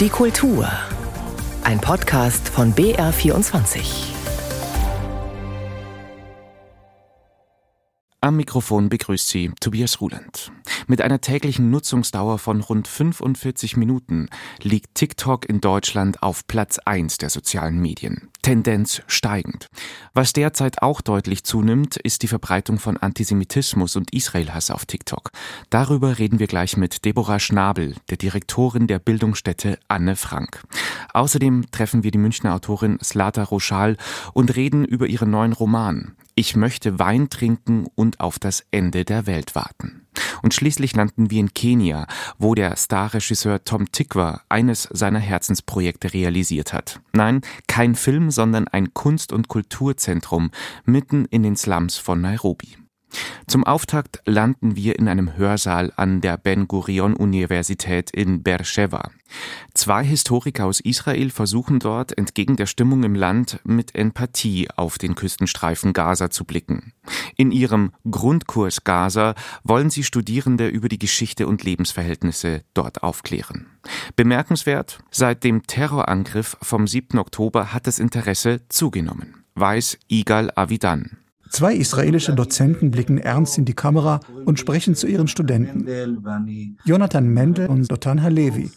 Die Kultur. Ein Podcast von BR24. Am Mikrofon begrüßt Sie Tobias Ruland. Mit einer täglichen Nutzungsdauer von rund 45 Minuten liegt TikTok in Deutschland auf Platz 1 der sozialen Medien. Tendenz steigend. Was derzeit auch deutlich zunimmt, ist die Verbreitung von Antisemitismus und Israelhass auf TikTok. Darüber reden wir gleich mit Deborah Schnabel, der Direktorin der Bildungsstätte Anne Frank. Außerdem treffen wir die Münchner Autorin Slata Roschal und reden über ihren neuen Roman. Ich möchte Wein trinken und auf das Ende der Welt warten. Und schließlich landen wir in Kenia, wo der Starregisseur Tom Tikwa eines seiner Herzensprojekte realisiert hat. Nein, kein Film, sondern ein Kunst- und Kulturzentrum mitten in den Slums von Nairobi. Zum Auftakt landen wir in einem Hörsaal an der Ben Gurion Universität in Beersheba. Zwei Historiker aus Israel versuchen dort, entgegen der Stimmung im Land, mit Empathie auf den Küstenstreifen Gaza zu blicken. In ihrem Grundkurs Gaza wollen sie Studierende über die Geschichte und Lebensverhältnisse dort aufklären. Bemerkenswert, seit dem Terrorangriff vom 7. Oktober hat das Interesse zugenommen, weiß Igal Avidan. Zwei israelische Dozenten blicken ernst in die Kamera und sprechen zu ihren Studenten. Jonathan Mendel und Dotan Halevi.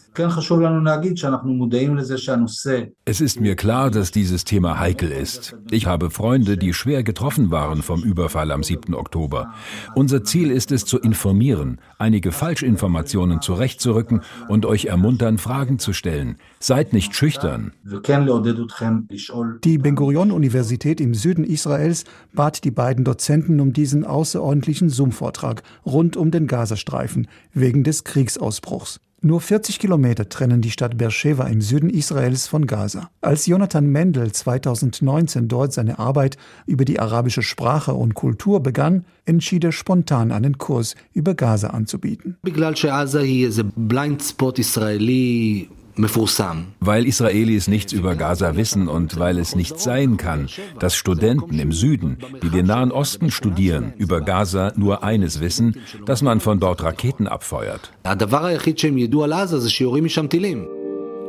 Es ist mir klar, dass dieses Thema heikel ist. Ich habe Freunde, die schwer getroffen waren vom Überfall am 7. Oktober. Unser Ziel ist es, zu informieren, einige Falschinformationen zurechtzurücken und euch ermuntern, Fragen zu stellen. Seid nicht schüchtern. Die Ben Gurion-Universität im Süden Israels bat die beiden Dozenten um diesen außerordentlichen Zoom-Vortrag rund um den Gazastreifen wegen des Kriegsausbruchs. Nur 40 Kilometer trennen die Stadt Beersheba im Süden Israels von Gaza. Als Jonathan Mendel 2019 dort seine Arbeit über die arabische Sprache und Kultur begann, entschied er spontan einen Kurs über Gaza anzubieten. Weil Israelis nichts über Gaza wissen und weil es nicht sein kann, dass Studenten im Süden, die den Nahen Osten studieren, über Gaza nur eines wissen, dass man von dort Raketen abfeuert.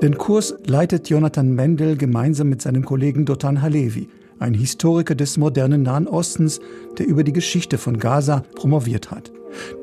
Den Kurs leitet Jonathan Mendel gemeinsam mit seinem Kollegen Dotan Halevi, ein Historiker des modernen Nahen Ostens, der über die Geschichte von Gaza promoviert hat.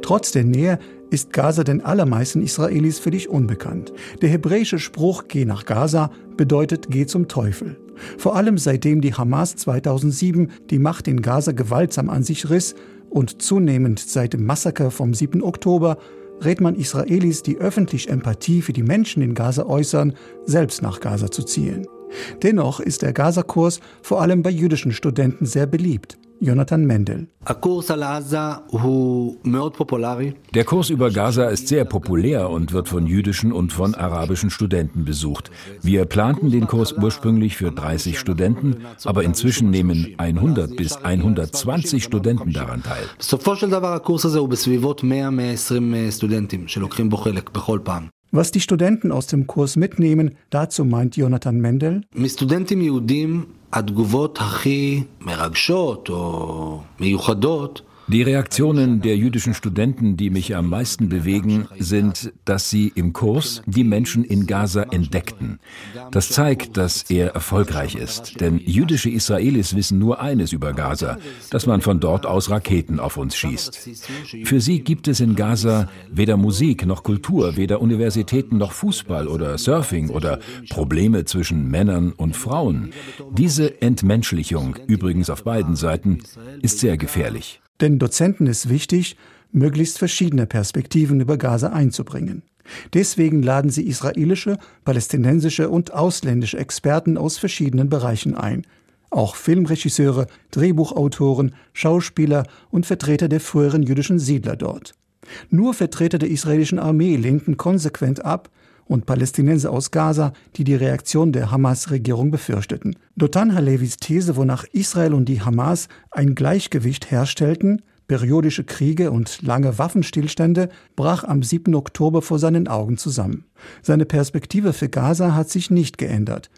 Trotz der Nähe ist Gaza den allermeisten Israelis völlig unbekannt. Der hebräische Spruch Geh nach Gaza bedeutet Geh zum Teufel. Vor allem seitdem die Hamas 2007 die Macht in Gaza gewaltsam an sich riss und zunehmend seit dem Massaker vom 7. Oktober rät man Israelis, die öffentlich Empathie für die Menschen in Gaza äußern, selbst nach Gaza zu zielen. Dennoch ist der Gaza-Kurs vor allem bei jüdischen Studenten sehr beliebt. Jonathan Mendel. Der Kurs über Gaza ist sehr populär und wird von jüdischen und von arabischen Studenten besucht. Wir planten den Kurs ursprünglich für 30 Studenten, aber inzwischen nehmen 100 bis 120 Studenten daran teil. Was die Studenten aus dem Kurs mitnehmen, dazu meint Jonathan Mendel. התגובות הכי מרגשות או מיוחדות Die Reaktionen der jüdischen Studenten, die mich am meisten bewegen, sind, dass sie im Kurs die Menschen in Gaza entdeckten. Das zeigt, dass er erfolgreich ist, denn jüdische Israelis wissen nur eines über Gaza, dass man von dort aus Raketen auf uns schießt. Für sie gibt es in Gaza weder Musik noch Kultur, weder Universitäten noch Fußball oder Surfing oder Probleme zwischen Männern und Frauen. Diese Entmenschlichung, übrigens auf beiden Seiten, ist sehr gefährlich. Denn Dozenten ist wichtig, möglichst verschiedene Perspektiven über Gaza einzubringen. Deswegen laden sie israelische, palästinensische und ausländische Experten aus verschiedenen Bereichen ein. Auch Filmregisseure, Drehbuchautoren, Schauspieler und Vertreter der früheren jüdischen Siedler dort. Nur Vertreter der israelischen Armee lehnten konsequent ab und Palästinenser aus Gaza, die die Reaktion der Hamas-Regierung befürchteten. Dotan Halevis These, wonach Israel und die Hamas ein Gleichgewicht herstellten, periodische Kriege und lange Waffenstillstände, brach am 7. Oktober vor seinen Augen zusammen. Seine Perspektive für Gaza hat sich nicht geändert.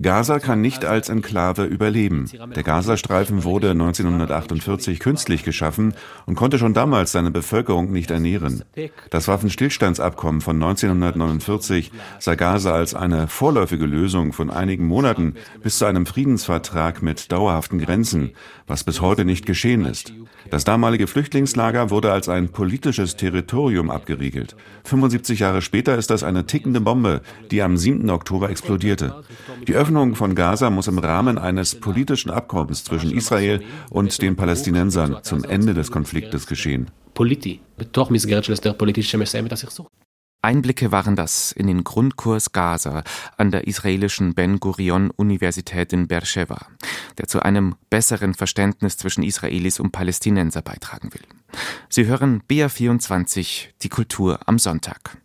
Gaza kann nicht als Enklave überleben. Der Gazastreifen wurde 1948 künstlich geschaffen und konnte schon damals seine Bevölkerung nicht ernähren. Das Waffenstillstandsabkommen von 1949 sah Gaza als eine vorläufige Lösung von einigen Monaten bis zu einem Friedensvertrag mit dauerhaften Grenzen, was bis heute nicht geschehen ist. Das damalige Flüchtlingslager wurde als ein politisches Territorium abgeriegelt. 75 Jahre später ist das eine tickende Bombe, die am 7. Oktober explodierte. Die Öffnung von Gaza muss im Rahmen eines politischen Abkommens zwischen Israel und den Palästinensern zum Ende des Konfliktes geschehen. Einblicke waren das in den Grundkurs Gaza an der israelischen Ben Gurion Universität in Beersheba, der zu einem besseren Verständnis zwischen Israelis und Palästinenser beitragen will. Sie hören BR24, die Kultur am Sonntag.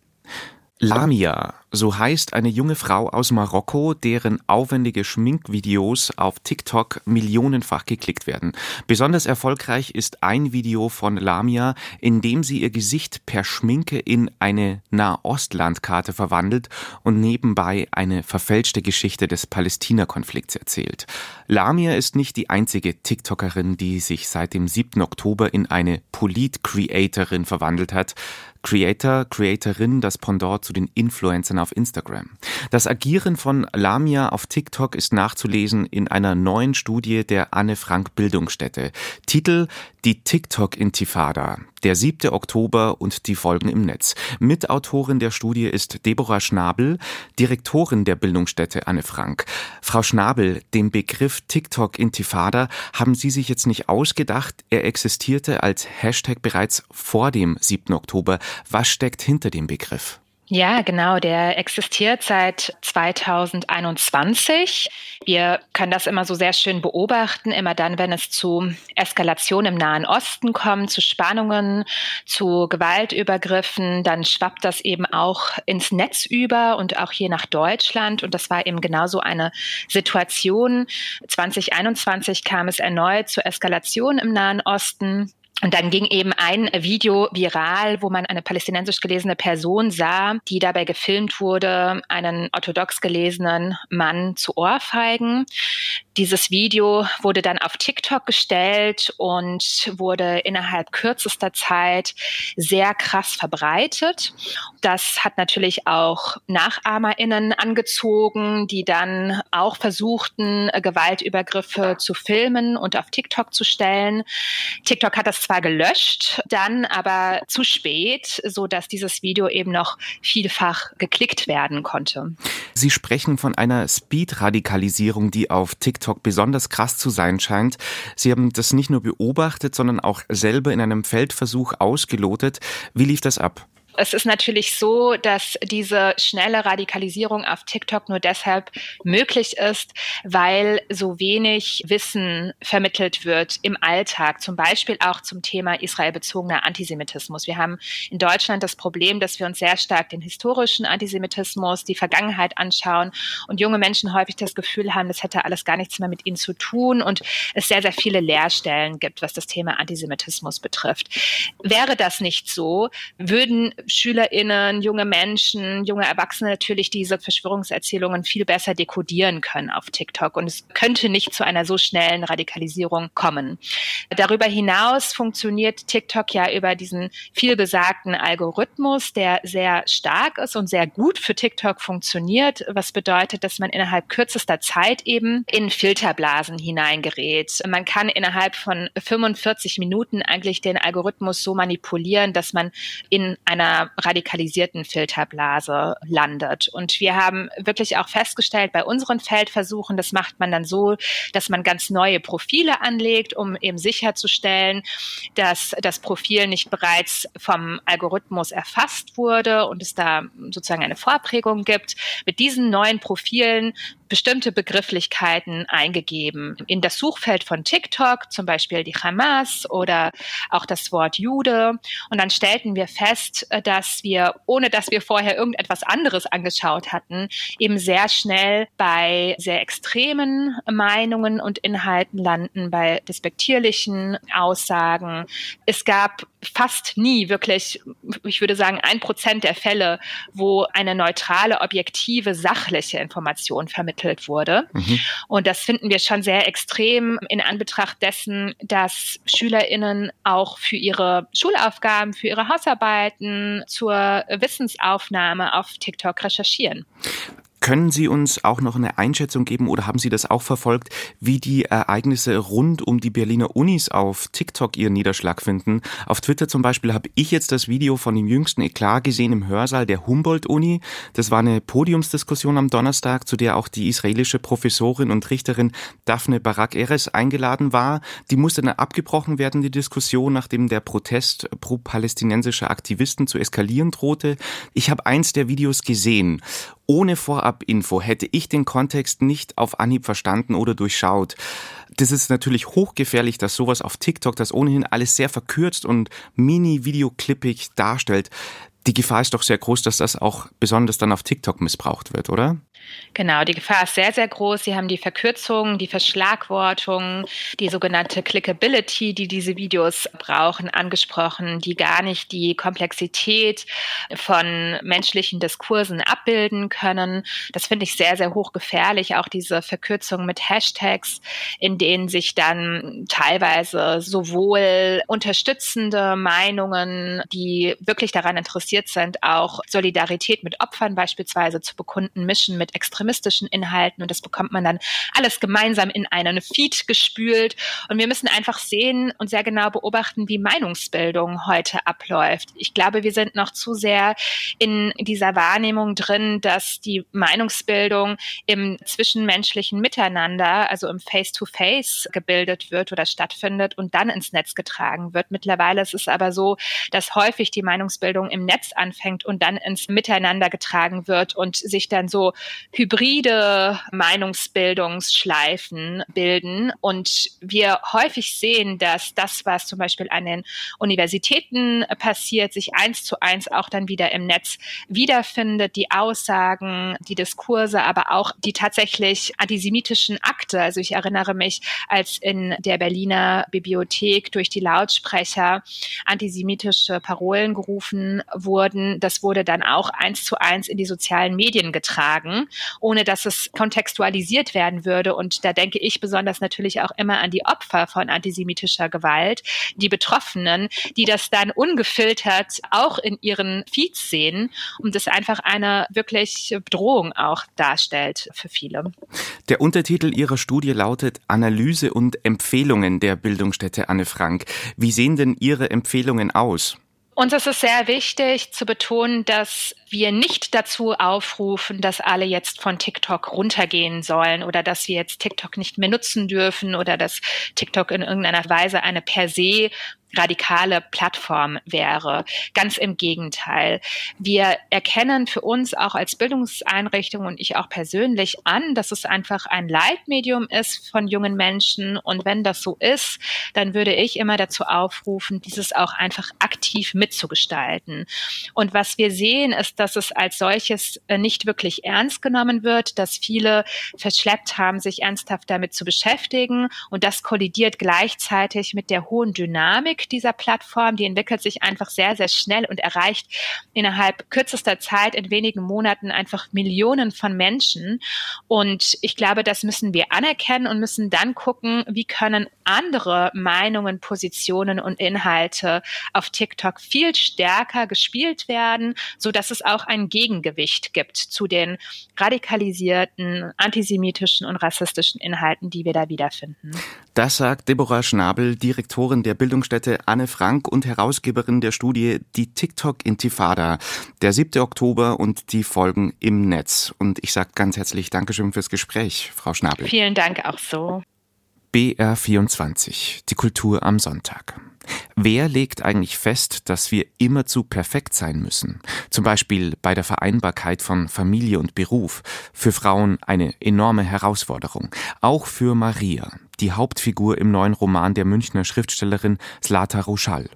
Lamia, so heißt eine junge Frau aus Marokko, deren aufwendige Schminkvideos auf TikTok millionenfach geklickt werden. Besonders erfolgreich ist ein Video von Lamia, in dem sie ihr Gesicht per Schminke in eine Nahostlandkarte verwandelt und nebenbei eine verfälschte Geschichte des Palästina-Konflikts erzählt. Lamia ist nicht die einzige TikTokerin, die sich seit dem 7. Oktober in eine Polit-Creatorin verwandelt hat. Creator, Creatorin, das Pendant zu den Influencern auf Instagram. Das Agieren von Lamia auf TikTok ist nachzulesen in einer neuen Studie der Anne Frank Bildungsstätte. Titel Die TikTok-Intifada. Der 7. Oktober und die Folgen im Netz. Mitautorin der Studie ist Deborah Schnabel, Direktorin der Bildungsstätte Anne Frank. Frau Schnabel, den Begriff TikTok Intifada haben Sie sich jetzt nicht ausgedacht. Er existierte als Hashtag bereits vor dem 7. Oktober. Was steckt hinter dem Begriff? Ja, genau. Der existiert seit 2021. Wir können das immer so sehr schön beobachten, immer dann, wenn es zu Eskalation im Nahen Osten kommt, zu Spannungen, zu Gewaltübergriffen, dann schwappt das eben auch ins Netz über und auch hier nach Deutschland. Und das war eben genauso eine Situation. 2021 kam es erneut zur Eskalation im Nahen Osten. Und dann ging eben ein Video viral, wo man eine palästinensisch gelesene Person sah, die dabei gefilmt wurde, einen orthodox gelesenen Mann zu ohrfeigen. Dieses Video wurde dann auf TikTok gestellt und wurde innerhalb kürzester Zeit sehr krass verbreitet. Das hat natürlich auch NachahmerInnen angezogen, die dann auch versuchten, Gewaltübergriffe zu filmen und auf TikTok zu stellen. TikTok hat das zwar gelöscht, dann aber zu spät, so dass dieses Video eben noch vielfach geklickt werden konnte. Sie sprechen von einer Speed-Radikalisierung, die auf TikTok besonders krass zu sein scheint. Sie haben das nicht nur beobachtet, sondern auch selber in einem Feldversuch ausgelotet. Wie lief das ab? Es ist natürlich so, dass diese schnelle Radikalisierung auf TikTok nur deshalb möglich ist, weil so wenig Wissen vermittelt wird im Alltag, zum Beispiel auch zum Thema israelbezogener Antisemitismus. Wir haben in Deutschland das Problem, dass wir uns sehr stark den historischen Antisemitismus, die Vergangenheit anschauen und junge Menschen häufig das Gefühl haben, das hätte alles gar nichts mehr mit ihnen zu tun und es sehr, sehr viele Leerstellen gibt, was das Thema Antisemitismus betrifft. Wäre das nicht so, würden SchülerInnen, junge Menschen, junge Erwachsene natürlich diese Verschwörungserzählungen viel besser dekodieren können auf TikTok. Und es könnte nicht zu einer so schnellen Radikalisierung kommen. Darüber hinaus funktioniert TikTok ja über diesen vielbesagten Algorithmus, der sehr stark ist und sehr gut für TikTok funktioniert, was bedeutet, dass man innerhalb kürzester Zeit eben in Filterblasen hineingerät. Man kann innerhalb von 45 Minuten eigentlich den Algorithmus so manipulieren, dass man in einer radikalisierten Filterblase landet. Und wir haben wirklich auch festgestellt bei unseren Feldversuchen, das macht man dann so, dass man ganz neue Profile anlegt, um eben sicherzustellen, dass das Profil nicht bereits vom Algorithmus erfasst wurde und es da sozusagen eine Vorprägung gibt. Mit diesen neuen Profilen bestimmte Begrifflichkeiten eingegeben. In das Suchfeld von TikTok, zum Beispiel die Hamas oder auch das Wort Jude. Und dann stellten wir fest, dass wir, ohne dass wir vorher irgendetwas anderes angeschaut hatten, eben sehr schnell bei sehr extremen Meinungen und Inhalten landen, bei despektierlichen Aussagen. Es gab fast nie wirklich, ich würde sagen, ein Prozent der Fälle, wo eine neutrale, objektive, sachliche Information vermittelt wurde. Mhm. Und das finden wir schon sehr extrem in Anbetracht dessen, dass SchülerInnen auch für ihre Schulaufgaben, für ihre Hausarbeiten, zur Wissensaufnahme auf TikTok recherchieren. Können Sie uns auch noch eine Einschätzung geben oder haben Sie das auch verfolgt, wie die Ereignisse rund um die Berliner Unis auf TikTok ihren Niederschlag finden? Auf Twitter zum Beispiel habe ich jetzt das Video von dem jüngsten Eklat gesehen im Hörsaal der Humboldt-Uni. Das war eine Podiumsdiskussion am Donnerstag, zu der auch die israelische Professorin und Richterin Daphne Barak Eres eingeladen war. Die musste dann abgebrochen werden, die Diskussion, nachdem der Protest pro-palästinensischer Aktivisten zu eskalieren drohte. Ich habe eins der Videos gesehen ohne Vorabinfo hätte ich den Kontext nicht auf Anhieb verstanden oder durchschaut. Das ist natürlich hochgefährlich, dass sowas auf TikTok, das ohnehin alles sehr verkürzt und mini-videoclippig darstellt. Die Gefahr ist doch sehr groß, dass das auch besonders dann auf TikTok missbraucht wird, oder? Genau, die Gefahr ist sehr, sehr groß. Sie haben die Verkürzung, die Verschlagwortung, die sogenannte Clickability, die diese Videos brauchen, angesprochen, die gar nicht die Komplexität von menschlichen Diskursen abbilden können. Das finde ich sehr, sehr hochgefährlich. Auch diese Verkürzung mit Hashtags, in denen sich dann teilweise sowohl unterstützende Meinungen, die wirklich daran interessiert sind, auch Solidarität mit Opfern beispielsweise zu bekunden, mischen mit extremistischen Inhalten und das bekommt man dann alles gemeinsam in einen Feed gespült. Und wir müssen einfach sehen und sehr genau beobachten, wie Meinungsbildung heute abläuft. Ich glaube, wir sind noch zu sehr in dieser Wahrnehmung drin, dass die Meinungsbildung im zwischenmenschlichen Miteinander, also im Face-to-Face -face gebildet wird oder stattfindet und dann ins Netz getragen wird. Mittlerweile ist es aber so, dass häufig die Meinungsbildung im Netz anfängt und dann ins Miteinander getragen wird und sich dann so hybride Meinungsbildungsschleifen bilden. Und wir häufig sehen, dass das, was zum Beispiel an den Universitäten passiert, sich eins zu eins auch dann wieder im Netz wiederfindet, die Aussagen, die Diskurse, aber auch die tatsächlich antisemitischen Akte. Also ich erinnere mich, als in der Berliner Bibliothek durch die Lautsprecher antisemitische Parolen gerufen wurden, das wurde dann auch eins zu eins in die sozialen Medien getragen ohne dass es kontextualisiert werden würde. Und da denke ich besonders natürlich auch immer an die Opfer von antisemitischer Gewalt, die Betroffenen, die das dann ungefiltert auch in ihren Feeds sehen und das einfach eine wirklich Bedrohung auch darstellt für viele. Der Untertitel Ihrer Studie lautet Analyse und Empfehlungen der Bildungsstätte Anne Frank. Wie sehen denn Ihre Empfehlungen aus? Uns ist es sehr wichtig zu betonen, dass wir nicht dazu aufrufen, dass alle jetzt von TikTok runtergehen sollen oder dass wir jetzt TikTok nicht mehr nutzen dürfen oder dass TikTok in irgendeiner Weise eine per se radikale Plattform wäre. Ganz im Gegenteil. Wir erkennen für uns auch als Bildungseinrichtung und ich auch persönlich an, dass es einfach ein Leitmedium ist von jungen Menschen. Und wenn das so ist, dann würde ich immer dazu aufrufen, dieses auch einfach aktiv mitzugestalten. Und was wir sehen, ist, dass es als solches äh, nicht wirklich ernst genommen wird, dass viele verschleppt haben, sich ernsthaft damit zu beschäftigen. Und das kollidiert gleichzeitig mit der hohen Dynamik dieser Plattform. Die entwickelt sich einfach sehr, sehr schnell und erreicht innerhalb kürzester Zeit in wenigen Monaten einfach Millionen von Menschen. Und ich glaube, das müssen wir anerkennen und müssen dann gucken, wie können andere Meinungen, Positionen und Inhalte auf TikTok viel stärker gespielt werden, so dass es auch ein Gegengewicht gibt zu den radikalisierten antisemitischen und rassistischen Inhalten, die wir da wiederfinden. Das sagt Deborah Schnabel, Direktorin der Bildungsstätte Anne Frank und Herausgeberin der Studie Die TikTok-Intifada, der 7. Oktober und die Folgen im Netz. Und ich sage ganz herzlich Dankeschön fürs Gespräch, Frau Schnabel. Vielen Dank auch so. BR24, die Kultur am Sonntag. Wer legt eigentlich fest, dass wir immerzu perfekt sein müssen? Zum Beispiel bei der Vereinbarkeit von Familie und Beruf. Für Frauen eine enorme Herausforderung. Auch für Maria, die Hauptfigur im neuen Roman der Münchner Schriftstellerin Slata Roschall.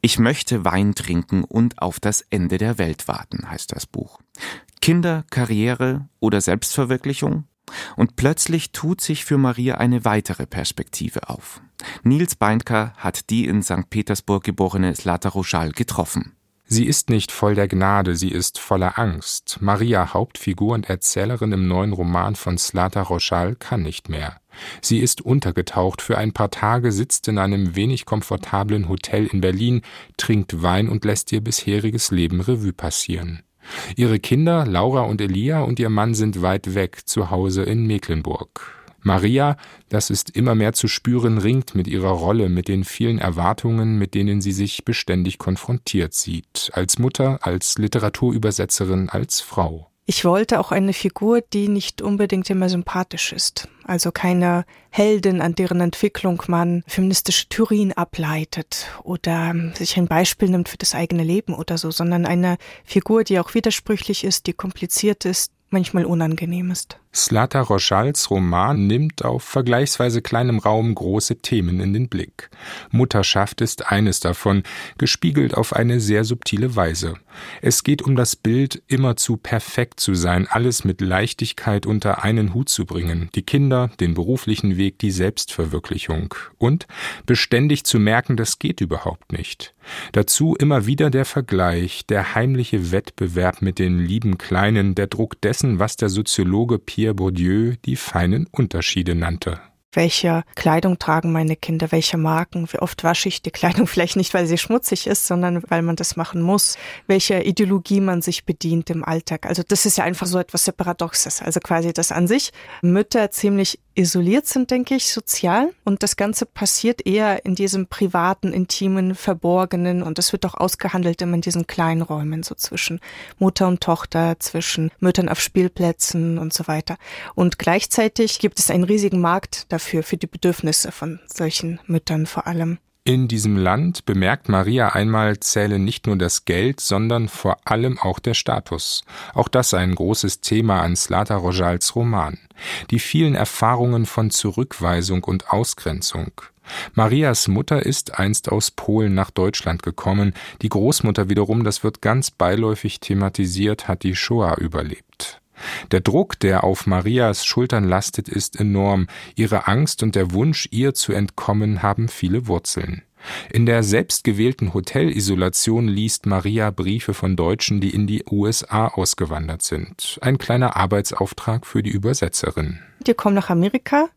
Ich möchte Wein trinken und auf das Ende der Welt warten, heißt das Buch. Kinder, Karriere oder Selbstverwirklichung? Und plötzlich tut sich für Maria eine weitere Perspektive auf. Nils Beindker hat die in St. Petersburg geborene Slata Roschal getroffen. Sie ist nicht voll der Gnade, sie ist voller Angst. Maria, Hauptfigur und Erzählerin im neuen Roman von Slata Roschal, kann nicht mehr. Sie ist untergetaucht für ein paar Tage, sitzt in einem wenig komfortablen Hotel in Berlin, trinkt Wein und lässt ihr bisheriges Leben Revue passieren. Ihre Kinder, Laura und Elia und ihr Mann sind weit weg, zu Hause in Mecklenburg. Maria, das ist immer mehr zu spüren, ringt mit ihrer Rolle, mit den vielen Erwartungen, mit denen sie sich beständig konfrontiert sieht, als Mutter, als Literaturübersetzerin, als Frau. Ich wollte auch eine Figur, die nicht unbedingt immer sympathisch ist. Also keine Heldin, an deren Entwicklung man feministische Theorien ableitet oder sich ein Beispiel nimmt für das eigene Leben oder so, sondern eine Figur, die auch widersprüchlich ist, die kompliziert ist, manchmal unangenehm ist. Slata Roschals Roman nimmt auf vergleichsweise kleinem Raum große Themen in den Blick. Mutterschaft ist eines davon, gespiegelt auf eine sehr subtile Weise. Es geht um das Bild, immerzu perfekt zu sein, alles mit Leichtigkeit unter einen Hut zu bringen, die Kinder, den beruflichen Weg, die Selbstverwirklichung und beständig zu merken, das geht überhaupt nicht. Dazu immer wieder der Vergleich, der heimliche Wettbewerb mit den lieben Kleinen, der Druck dessen, was der Soziologe Pierre Bourdieu die feinen Unterschiede nannte. Welche Kleidung tragen meine Kinder, welche Marken, wie oft wasche ich die Kleidung, vielleicht nicht, weil sie schmutzig ist, sondern weil man das machen muss, welche Ideologie man sich bedient im Alltag. Also das ist ja einfach so etwas sehr Paradoxes. Also quasi das an sich Mütter ziemlich isoliert sind, denke ich, sozial. Und das Ganze passiert eher in diesem privaten, intimen, verborgenen. Und das wird auch ausgehandelt immer in diesen kleinen Räumen, so zwischen Mutter und Tochter, zwischen Müttern auf Spielplätzen und so weiter. Und gleichzeitig gibt es einen riesigen Markt dafür, für die Bedürfnisse von solchen Müttern vor allem. In diesem Land, bemerkt Maria einmal, zähle nicht nur das Geld, sondern vor allem auch der Status. Auch das ein großes Thema an Slata Rojals Roman. Die vielen Erfahrungen von Zurückweisung und Ausgrenzung. Marias Mutter ist einst aus Polen nach Deutschland gekommen, die Großmutter wiederum, das wird ganz beiläufig thematisiert, hat die Shoah überlebt. Der Druck, der auf Marias Schultern lastet, ist enorm. Ihre Angst und der Wunsch, ihr zu entkommen, haben viele Wurzeln. In der selbstgewählten Hotelisolation liest Maria Briefe von Deutschen, die in die USA ausgewandert sind. Ein kleiner Arbeitsauftrag für die Übersetzerin. Die kommen nach Amerika.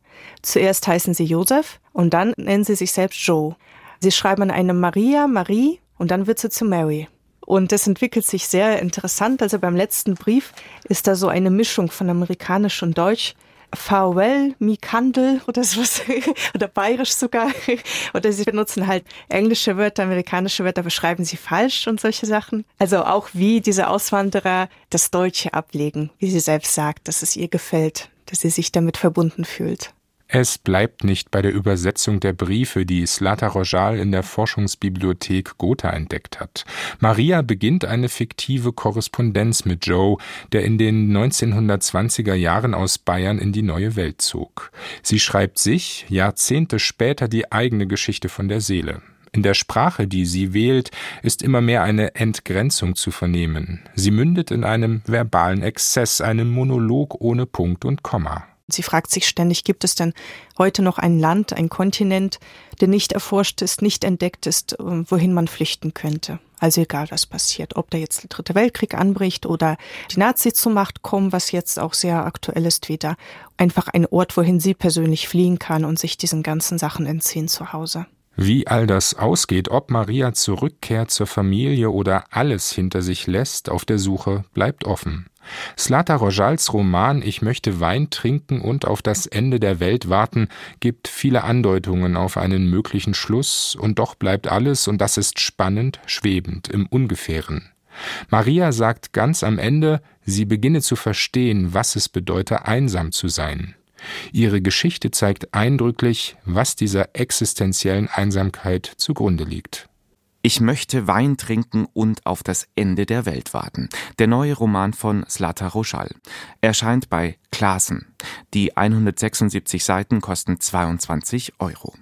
Zuerst heißen sie Josef und dann nennen sie sich selbst Joe. Sie schreiben eine Maria, Marie und dann wird sie zu Mary. Und das entwickelt sich sehr interessant. Also beim letzten Brief ist da so eine Mischung von amerikanisch und deutsch. Farewell, mi Kandel oder sowas, oder bayerisch sogar. Oder sie benutzen halt englische Wörter, amerikanische Wörter, beschreiben sie falsch und solche Sachen. Also auch wie diese Auswanderer das Deutsche ablegen, wie sie selbst sagt, dass es ihr gefällt, dass sie sich damit verbunden fühlt. Es bleibt nicht bei der Übersetzung der Briefe, die Slata Rojal in der Forschungsbibliothek Gotha entdeckt hat. Maria beginnt eine fiktive Korrespondenz mit Joe, der in den 1920er Jahren aus Bayern in die neue Welt zog. Sie schreibt sich Jahrzehnte später die eigene Geschichte von der Seele. In der Sprache, die sie wählt, ist immer mehr eine Entgrenzung zu vernehmen. Sie mündet in einem verbalen Exzess, einem Monolog ohne Punkt und Komma. Sie fragt sich ständig, gibt es denn heute noch ein Land, ein Kontinent, der nicht erforscht ist, nicht entdeckt ist, ähm, wohin man flüchten könnte? Also egal, was passiert, ob da jetzt der Dritte Weltkrieg anbricht oder die Nazis zur Macht kommen, was jetzt auch sehr aktuell ist wieder. Einfach ein Ort, wohin sie persönlich fliehen kann und sich diesen ganzen Sachen entziehen zu Hause. Wie all das ausgeht, ob Maria zurückkehrt zur Familie oder alles hinter sich lässt, auf der Suche bleibt offen. Slata Rojals Roman Ich möchte Wein trinken und auf das Ende der Welt warten gibt viele Andeutungen auf einen möglichen Schluss, und doch bleibt alles, und das ist spannend, schwebend, im Ungefähren. Maria sagt ganz am Ende, sie beginne zu verstehen, was es bedeute, einsam zu sein. Ihre Geschichte zeigt eindrücklich, was dieser existenziellen Einsamkeit zugrunde liegt. Ich möchte Wein trinken und auf das Ende der Welt warten. Der neue Roman von Slata Roschal. Erscheint bei Klassen. Die 176 Seiten kosten 22 Euro.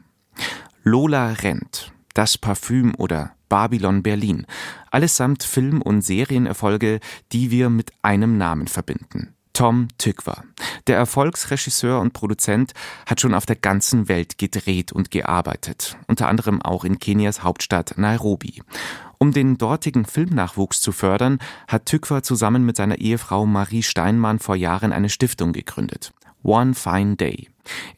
Lola rennt. Das Parfüm oder Babylon Berlin. Allesamt Film- und Serienerfolge, die wir mit einem Namen verbinden. Tom Tykwer. Der Erfolgsregisseur und Produzent hat schon auf der ganzen Welt gedreht und gearbeitet, unter anderem auch in Kenias Hauptstadt Nairobi. Um den dortigen Filmnachwuchs zu fördern, hat Tykwer zusammen mit seiner Ehefrau Marie Steinmann vor Jahren eine Stiftung gegründet. One Fine Day.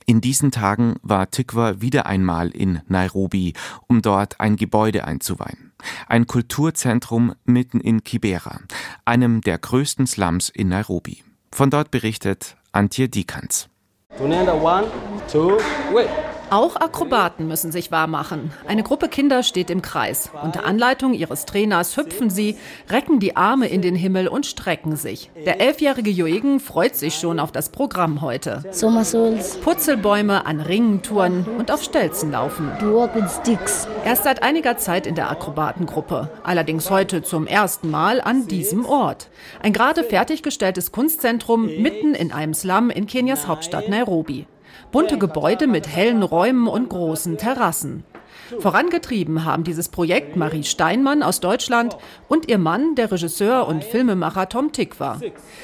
In diesen Tagen war Tykwer wieder einmal in Nairobi, um dort ein Gebäude einzuweihen. Ein Kulturzentrum mitten in Kibera, einem der größten Slums in Nairobi. Von dort berichtet Antje Dikans. One, two, wait. Auch Akrobaten müssen sich wahrmachen. Eine Gruppe Kinder steht im Kreis. Unter Anleitung ihres Trainers hüpfen sie, recken die Arme in den Himmel und strecken sich. Der elfjährige Joegen freut sich schon auf das Programm heute. Putzelbäume an Ringen touren und auf Stelzen laufen. Er ist seit einiger Zeit in der Akrobatengruppe. Allerdings heute zum ersten Mal an diesem Ort. Ein gerade fertiggestelltes Kunstzentrum mitten in einem Slum in Kenias Hauptstadt Nairobi. Bunte Gebäude mit hellen Räumen und großen Terrassen. Vorangetrieben haben dieses Projekt Marie Steinmann aus Deutschland und ihr Mann, der Regisseur und Filmemacher Tom Tikva.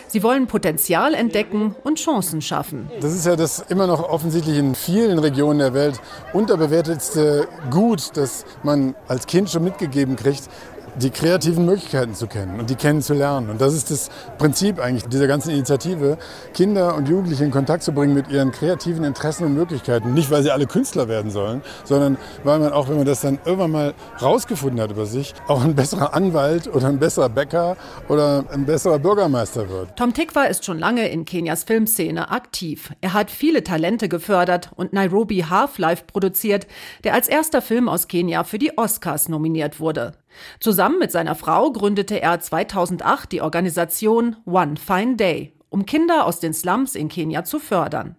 Sie wollen Potenzial entdecken und Chancen schaffen. Das ist ja das immer noch offensichtlich in vielen Regionen der Welt unterbewertetste Gut, das man als Kind schon mitgegeben kriegt, die kreativen Möglichkeiten zu kennen und die kennenzulernen. Und das ist das Prinzip eigentlich dieser ganzen Initiative, Kinder und Jugendliche in Kontakt zu bringen mit ihren kreativen Interessen und Möglichkeiten. Nicht, weil sie alle Künstler werden sollen, sondern weil man auch, wenn man das dann irgendwann mal rausgefunden hat über sich, auch ein besserer Anwalt oder ein besserer Bäcker oder ein besserer Bürgermeister wird. Tom Tikwa ist schon lange in Kenias Filmszene aktiv. Er hat viele Talente gefördert und Nairobi Half-Life produziert, der als erster Film aus Kenia für die Oscars nominiert wurde. Zusammen mit seiner Frau gründete er 2008 die Organisation One Fine Day um Kinder aus den Slums in Kenia zu fördern.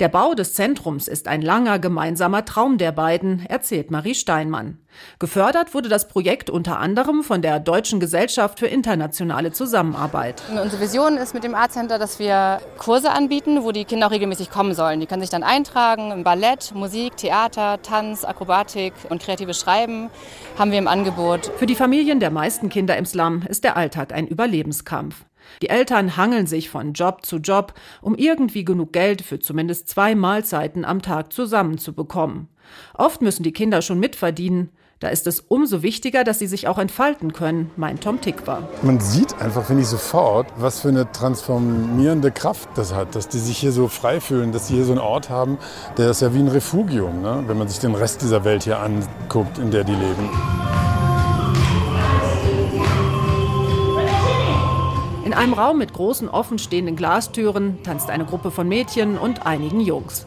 Der Bau des Zentrums ist ein langer gemeinsamer Traum der beiden, erzählt Marie Steinmann. Gefördert wurde das Projekt unter anderem von der Deutschen Gesellschaft für internationale Zusammenarbeit. Unsere Vision ist mit dem Art Center, dass wir Kurse anbieten, wo die Kinder auch regelmäßig kommen sollen. Die können sich dann eintragen im Ballett, Musik, Theater, Tanz, Akrobatik und kreatives Schreiben haben wir im Angebot. Für die Familien der meisten Kinder im Slum ist der Alltag ein Überlebenskampf. Die Eltern hangeln sich von Job zu Job, um irgendwie genug Geld für zumindest zwei Mahlzeiten am Tag zusammenzubekommen. Oft müssen die Kinder schon mitverdienen. Da ist es umso wichtiger, dass sie sich auch entfalten können, meint Tom Tickwer. Man sieht einfach, finde ich, sofort, was für eine transformierende Kraft das hat, dass die sich hier so frei fühlen, dass sie hier so einen Ort haben, der ist ja wie ein Refugium, ne? wenn man sich den Rest dieser Welt hier anguckt, in der die leben. Einem Raum mit großen offenstehenden Glastüren tanzt eine Gruppe von Mädchen und einigen Jungs.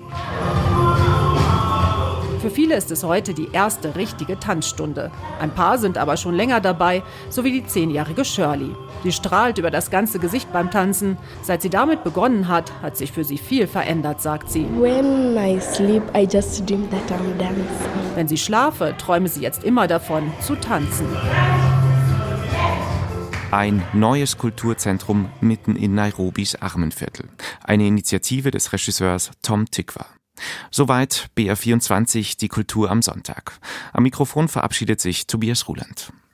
Für viele ist es heute die erste richtige Tanzstunde. Ein paar sind aber schon länger dabei, so wie die zehnjährige Shirley. Sie strahlt über das ganze Gesicht beim Tanzen. Seit sie damit begonnen hat, hat sich für sie viel verändert, sagt sie. Sleep, Wenn sie schlafe, träume sie jetzt immer davon, zu tanzen. Ein neues Kulturzentrum mitten in Nairobis Armenviertel. Eine Initiative des Regisseurs Tom Tikwa. Soweit BR24, die Kultur am Sonntag. Am Mikrofon verabschiedet sich Tobias Ruland.